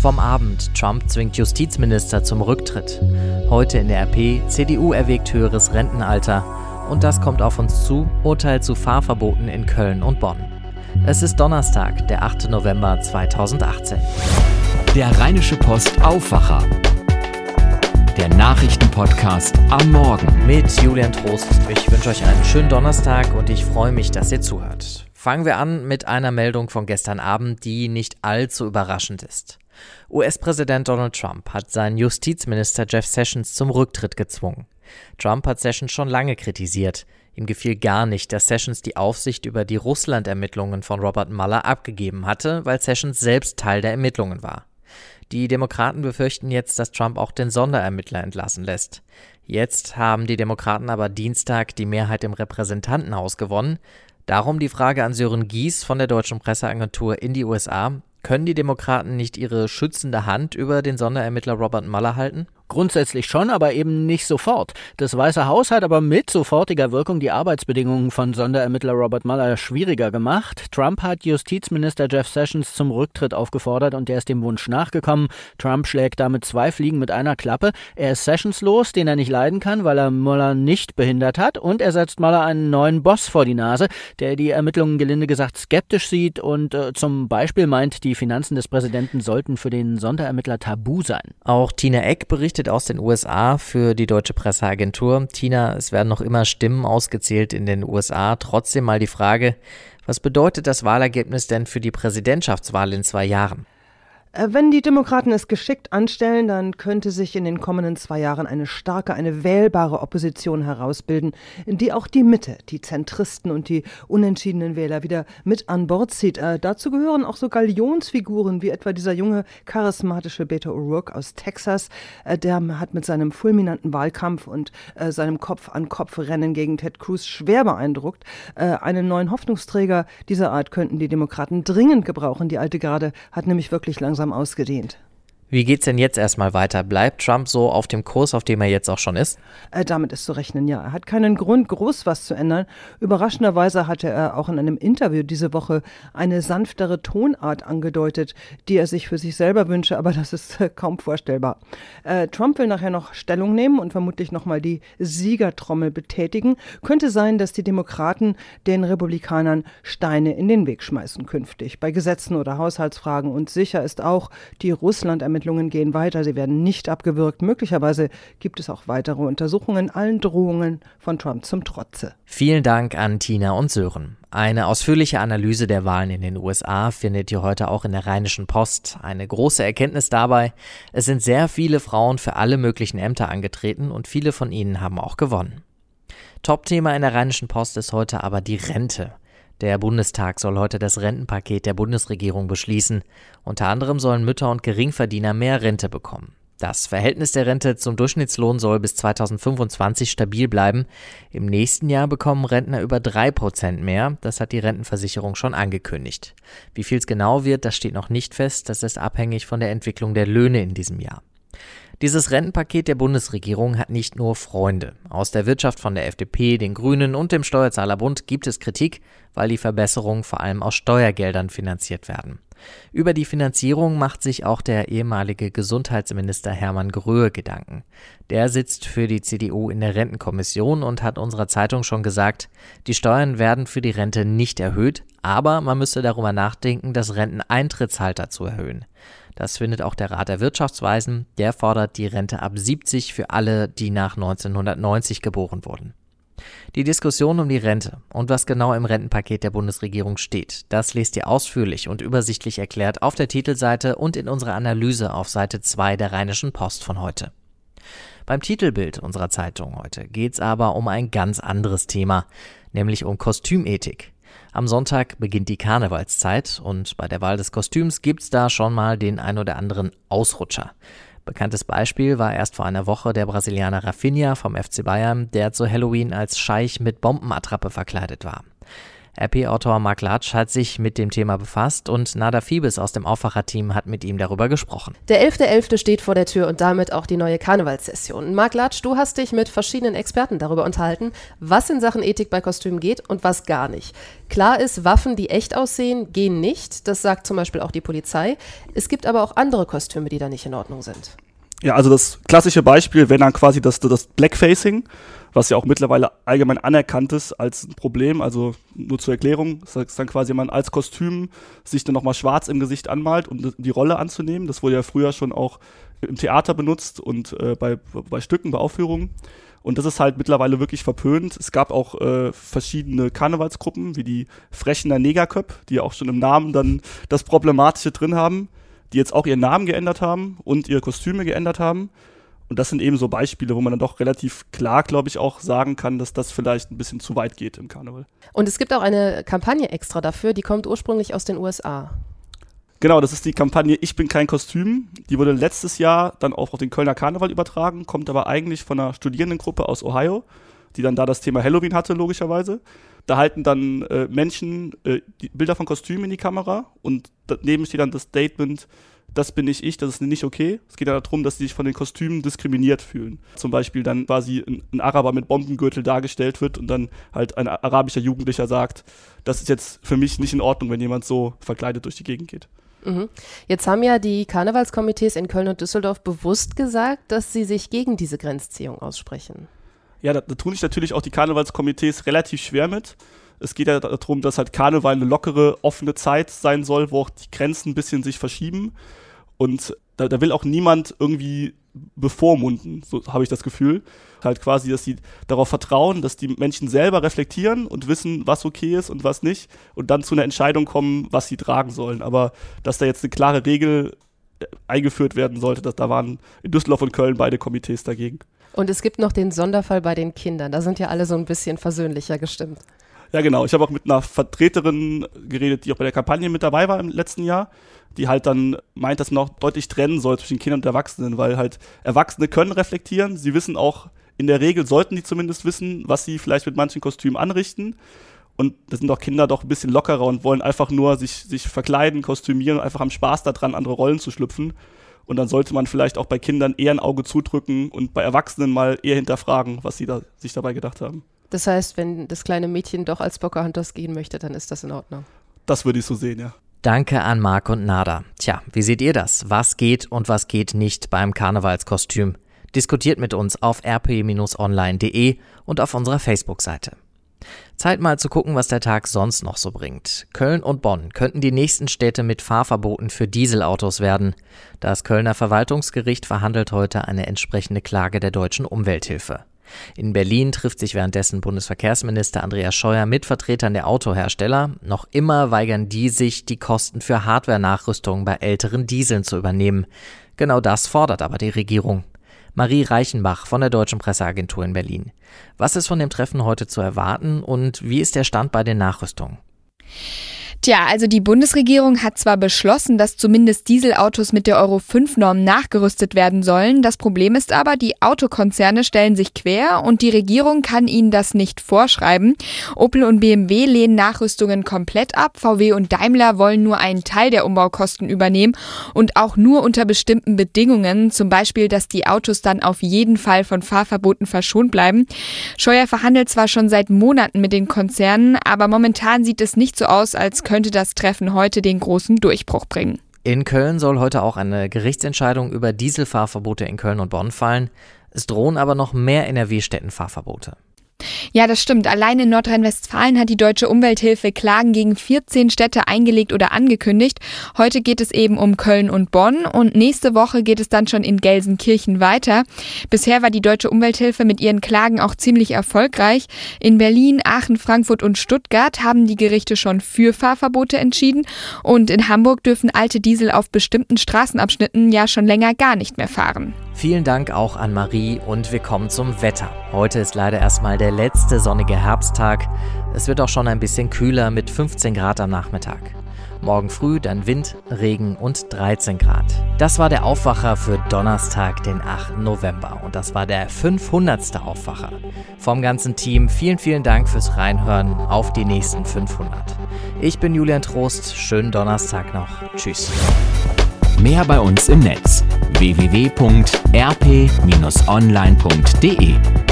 Vom Abend. Trump zwingt Justizminister zum Rücktritt. Heute in der RP. CDU erwägt höheres Rentenalter. Und das kommt auf uns zu. Urteil zu Fahrverboten in Köln und Bonn. Es ist Donnerstag, der 8. November 2018. Der Rheinische Post Aufwacher. Der Nachrichtenpodcast am Morgen. Mit Julian Trost. Ich wünsche euch einen schönen Donnerstag und ich freue mich, dass ihr zuhört. Fangen wir an mit einer Meldung von gestern Abend, die nicht allzu überraschend ist. US-Präsident Donald Trump hat seinen Justizminister Jeff Sessions zum Rücktritt gezwungen. Trump hat Sessions schon lange kritisiert. Ihm gefiel gar nicht, dass Sessions die Aufsicht über die Russland-Ermittlungen von Robert Mueller abgegeben hatte, weil Sessions selbst Teil der Ermittlungen war. Die Demokraten befürchten jetzt, dass Trump auch den Sonderermittler entlassen lässt. Jetzt haben die Demokraten aber Dienstag die Mehrheit im Repräsentantenhaus gewonnen. Darum die Frage an Sören Gies von der deutschen Presseagentur in die USA. Können die Demokraten nicht ihre schützende Hand über den Sonderermittler Robert Mueller halten? Grundsätzlich schon, aber eben nicht sofort. Das Weiße Haus hat aber mit sofortiger Wirkung die Arbeitsbedingungen von Sonderermittler Robert Mueller schwieriger gemacht. Trump hat Justizminister Jeff Sessions zum Rücktritt aufgefordert und der ist dem Wunsch nachgekommen. Trump schlägt damit zwei Fliegen mit einer Klappe. Er ist Sessions los, den er nicht leiden kann, weil er Mueller nicht behindert hat und er setzt Mueller einen neuen Boss vor die Nase, der die Ermittlungen gelinde gesagt skeptisch sieht und äh, zum Beispiel meint, die Finanzen des Präsidenten sollten für den Sonderermittler tabu sein. Auch Tina Eck berichtet aus den USA für die deutsche Presseagentur. Tina, es werden noch immer Stimmen ausgezählt in den USA. Trotzdem mal die Frage, was bedeutet das Wahlergebnis denn für die Präsidentschaftswahl in zwei Jahren? Äh, wenn die Demokraten es geschickt anstellen, dann könnte sich in den kommenden zwei Jahren eine starke, eine wählbare Opposition herausbilden, die auch die Mitte, die Zentristen und die unentschiedenen Wähler wieder mit an Bord zieht. Äh, dazu gehören auch so Galionsfiguren wie etwa dieser junge, charismatische Beto O'Rourke aus Texas. Äh, der hat mit seinem fulminanten Wahlkampf und äh, seinem Kopf-an-Kopf-Rennen gegen Ted Cruz schwer beeindruckt. Äh, einen neuen Hoffnungsträger dieser Art könnten die Demokraten dringend gebrauchen. Die alte Garde hat nämlich wirklich langsam langsam ausgedehnt. Wie geht's denn jetzt erstmal weiter? Bleibt Trump so auf dem Kurs, auf dem er jetzt auch schon ist? Äh, damit ist zu rechnen, ja. Er hat keinen Grund, groß was zu ändern. Überraschenderweise hatte er auch in einem Interview diese Woche eine sanftere Tonart angedeutet, die er sich für sich selber wünsche, aber das ist äh, kaum vorstellbar. Äh, Trump will nachher noch Stellung nehmen und vermutlich nochmal die Siegertrommel betätigen. Könnte sein, dass die Demokraten den Republikanern Steine in den Weg schmeißen künftig, bei Gesetzen oder Haushaltsfragen. Und sicher ist auch, die Russland-Ermittlungen Ermittlungen gehen weiter, sie werden nicht abgewürgt. Möglicherweise gibt es auch weitere Untersuchungen, allen Drohungen von Trump zum Trotze. Vielen Dank an Tina und Sören. Eine ausführliche Analyse der Wahlen in den USA findet ihr heute auch in der Rheinischen Post. Eine große Erkenntnis dabei, es sind sehr viele Frauen für alle möglichen Ämter angetreten und viele von ihnen haben auch gewonnen. Top-Thema in der Rheinischen Post ist heute aber die Rente. Der Bundestag soll heute das Rentenpaket der Bundesregierung beschließen. Unter anderem sollen Mütter und Geringverdiener mehr Rente bekommen. Das Verhältnis der Rente zum Durchschnittslohn soll bis 2025 stabil bleiben. Im nächsten Jahr bekommen Rentner über drei Prozent mehr. Das hat die Rentenversicherung schon angekündigt. Wie viel es genau wird, das steht noch nicht fest. Das ist abhängig von der Entwicklung der Löhne in diesem Jahr. Dieses Rentenpaket der Bundesregierung hat nicht nur Freunde. Aus der Wirtschaft von der FDP, den Grünen und dem Steuerzahlerbund gibt es Kritik, weil die Verbesserungen vor allem aus Steuergeldern finanziert werden. Über die Finanzierung macht sich auch der ehemalige Gesundheitsminister Hermann Gröhe Gedanken. Der sitzt für die CDU in der Rentenkommission und hat unserer Zeitung schon gesagt, die Steuern werden für die Rente nicht erhöht, aber man müsse darüber nachdenken, das Renteneintrittsalter zu erhöhen. Das findet auch der Rat der Wirtschaftsweisen. Der fordert die Rente ab 70 für alle, die nach 1990 geboren wurden. Die Diskussion um die Rente und was genau im Rentenpaket der Bundesregierung steht, das lest ihr ausführlich und übersichtlich erklärt auf der Titelseite und in unserer Analyse auf Seite 2 der Rheinischen Post von heute. Beim Titelbild unserer Zeitung heute geht es aber um ein ganz anderes Thema, nämlich um Kostümethik. Am Sonntag beginnt die Karnevalszeit und bei der Wahl des Kostüms gibt's da schon mal den ein oder anderen Ausrutscher. Bekanntes Beispiel war erst vor einer Woche der Brasilianer Rafinha vom FC Bayern, der zu Halloween als Scheich mit Bombenattrappe verkleidet war. RP-Autor Mark Latsch hat sich mit dem Thema befasst und Nada Fiebes aus dem Aufwacherteam hat mit ihm darüber gesprochen. Der 11.11. .11. steht vor der Tür und damit auch die neue Karnevalssession. Mark Latsch, du hast dich mit verschiedenen Experten darüber unterhalten, was in Sachen Ethik bei Kostümen geht und was gar nicht. Klar ist, Waffen, die echt aussehen, gehen nicht. Das sagt zum Beispiel auch die Polizei. Es gibt aber auch andere Kostüme, die da nicht in Ordnung sind. Ja, also das klassische Beispiel wäre dann quasi das, das Blackfacing, was ja auch mittlerweile allgemein anerkannt ist als ein Problem. Also nur zur Erklärung, das ist dann quasi, man als Kostüm sich dann nochmal schwarz im Gesicht anmalt, um die Rolle anzunehmen. Das wurde ja früher schon auch im Theater benutzt und äh, bei, bei Stücken, bei Aufführungen. Und das ist halt mittlerweile wirklich verpönt. Es gab auch äh, verschiedene Karnevalsgruppen, wie die Frechener Negerköp, die ja auch schon im Namen dann das Problematische drin haben die jetzt auch ihren Namen geändert haben und ihre Kostüme geändert haben. Und das sind eben so Beispiele, wo man dann doch relativ klar, glaube ich, auch sagen kann, dass das vielleicht ein bisschen zu weit geht im Karneval. Und es gibt auch eine Kampagne extra dafür, die kommt ursprünglich aus den USA. Genau, das ist die Kampagne Ich bin kein Kostüm. Die wurde letztes Jahr dann auch auf den Kölner Karneval übertragen, kommt aber eigentlich von einer Studierendengruppe aus Ohio, die dann da das Thema Halloween hatte, logischerweise. Da halten dann äh, Menschen äh, Bilder von Kostümen in die Kamera und daneben steht dann das Statement, das bin nicht ich, das ist nicht okay. Es geht ja darum, dass sie sich von den Kostümen diskriminiert fühlen. Zum Beispiel dann quasi ein, ein, Araber mit Bombengürtel dargestellt wird und dann halt ein arabischer Jugendlicher sagt, das ist jetzt für mich nicht in Ordnung, wenn jemand so verkleidet durch die Gegend geht. Mhm. Jetzt haben ja die Karnevalskomitees in Köln und Düsseldorf bewusst gesagt, dass sie sich gegen diese Grenzziehung aussprechen. Ja, da, da tun sich natürlich auch die Karnevalskomitees relativ schwer mit. Es geht ja darum, dass halt Karneval eine lockere, offene Zeit sein soll, wo auch die Grenzen ein bisschen sich verschieben. Und da, da will auch niemand irgendwie bevormunden, so habe ich das Gefühl. Halt quasi, dass sie darauf vertrauen, dass die Menschen selber reflektieren und wissen, was okay ist und was nicht und dann zu einer Entscheidung kommen, was sie tragen sollen. Aber dass da jetzt eine klare Regel äh, eingeführt werden sollte, dass da waren in Düsseldorf und Köln beide Komitees dagegen. Und es gibt noch den Sonderfall bei den Kindern. Da sind ja alle so ein bisschen versöhnlicher gestimmt. Ja, genau. Ich habe auch mit einer Vertreterin geredet, die auch bei der Kampagne mit dabei war im letzten Jahr, die halt dann meint, dass man auch deutlich trennen soll zwischen Kindern und Erwachsenen, weil halt Erwachsene können reflektieren. Sie wissen auch, in der Regel sollten die zumindest wissen, was sie vielleicht mit manchen Kostümen anrichten. Und da sind auch Kinder doch ein bisschen lockerer und wollen einfach nur sich, sich verkleiden, kostümieren und einfach am Spaß daran, andere Rollen zu schlüpfen. Und dann sollte man vielleicht auch bei Kindern eher ein Auge zudrücken und bei Erwachsenen mal eher hinterfragen, was sie da, sich dabei gedacht haben. Das heißt, wenn das kleine Mädchen doch als Pocahontas gehen möchte, dann ist das in Ordnung. Das würde ich so sehen, ja. Danke an Marc und Nada. Tja, wie seht ihr das? Was geht und was geht nicht beim Karnevalskostüm? Diskutiert mit uns auf rp-online.de und auf unserer Facebook-Seite. Zeit mal zu gucken, was der Tag sonst noch so bringt. Köln und Bonn könnten die nächsten Städte mit Fahrverboten für Dieselautos werden. Das Kölner Verwaltungsgericht verhandelt heute eine entsprechende Klage der deutschen Umwelthilfe. In Berlin trifft sich währenddessen Bundesverkehrsminister Andreas Scheuer mit Vertretern der Autohersteller. Noch immer weigern die sich, die Kosten für Hardware-Nachrüstungen bei älteren Dieseln zu übernehmen. Genau das fordert aber die Regierung. Marie Reichenbach von der Deutschen Presseagentur in Berlin. Was ist von dem Treffen heute zu erwarten und wie ist der Stand bei den Nachrüstungen? Tja, also die Bundesregierung hat zwar beschlossen, dass zumindest Dieselautos mit der Euro 5 Norm nachgerüstet werden sollen. Das Problem ist aber, die Autokonzerne stellen sich quer und die Regierung kann ihnen das nicht vorschreiben. Opel und BMW lehnen Nachrüstungen komplett ab. VW und Daimler wollen nur einen Teil der Umbaukosten übernehmen und auch nur unter bestimmten Bedingungen. Zum Beispiel, dass die Autos dann auf jeden Fall von Fahrverboten verschont bleiben. Scheuer verhandelt zwar schon seit Monaten mit den Konzernen, aber momentan sieht es nicht so aus, als könnte das Treffen heute den großen Durchbruch bringen. In Köln soll heute auch eine Gerichtsentscheidung über Dieselfahrverbote in Köln und Bonn fallen. Es drohen aber noch mehr NRW-Städtenfahrverbote. Ja, das stimmt. Allein in Nordrhein-Westfalen hat die Deutsche Umwelthilfe Klagen gegen 14 Städte eingelegt oder angekündigt. Heute geht es eben um Köln und Bonn und nächste Woche geht es dann schon in Gelsenkirchen weiter. Bisher war die Deutsche Umwelthilfe mit ihren Klagen auch ziemlich erfolgreich. In Berlin, Aachen, Frankfurt und Stuttgart haben die Gerichte schon für Fahrverbote entschieden und in Hamburg dürfen alte Diesel auf bestimmten Straßenabschnitten ja schon länger gar nicht mehr fahren. Vielen Dank auch an Marie und wir kommen zum Wetter. Heute ist leider erstmal der letzte sonnige Herbsttag. Es wird auch schon ein bisschen kühler mit 15 Grad am Nachmittag. Morgen früh dann Wind, Regen und 13 Grad. Das war der Aufwacher für Donnerstag, den 8. November. Und das war der 500. Aufwacher. Vom ganzen Team vielen, vielen Dank fürs Reinhören auf die nächsten 500. Ich bin Julian Trost. Schönen Donnerstag noch. Tschüss. Mehr bei uns im Netz www.rp-online.de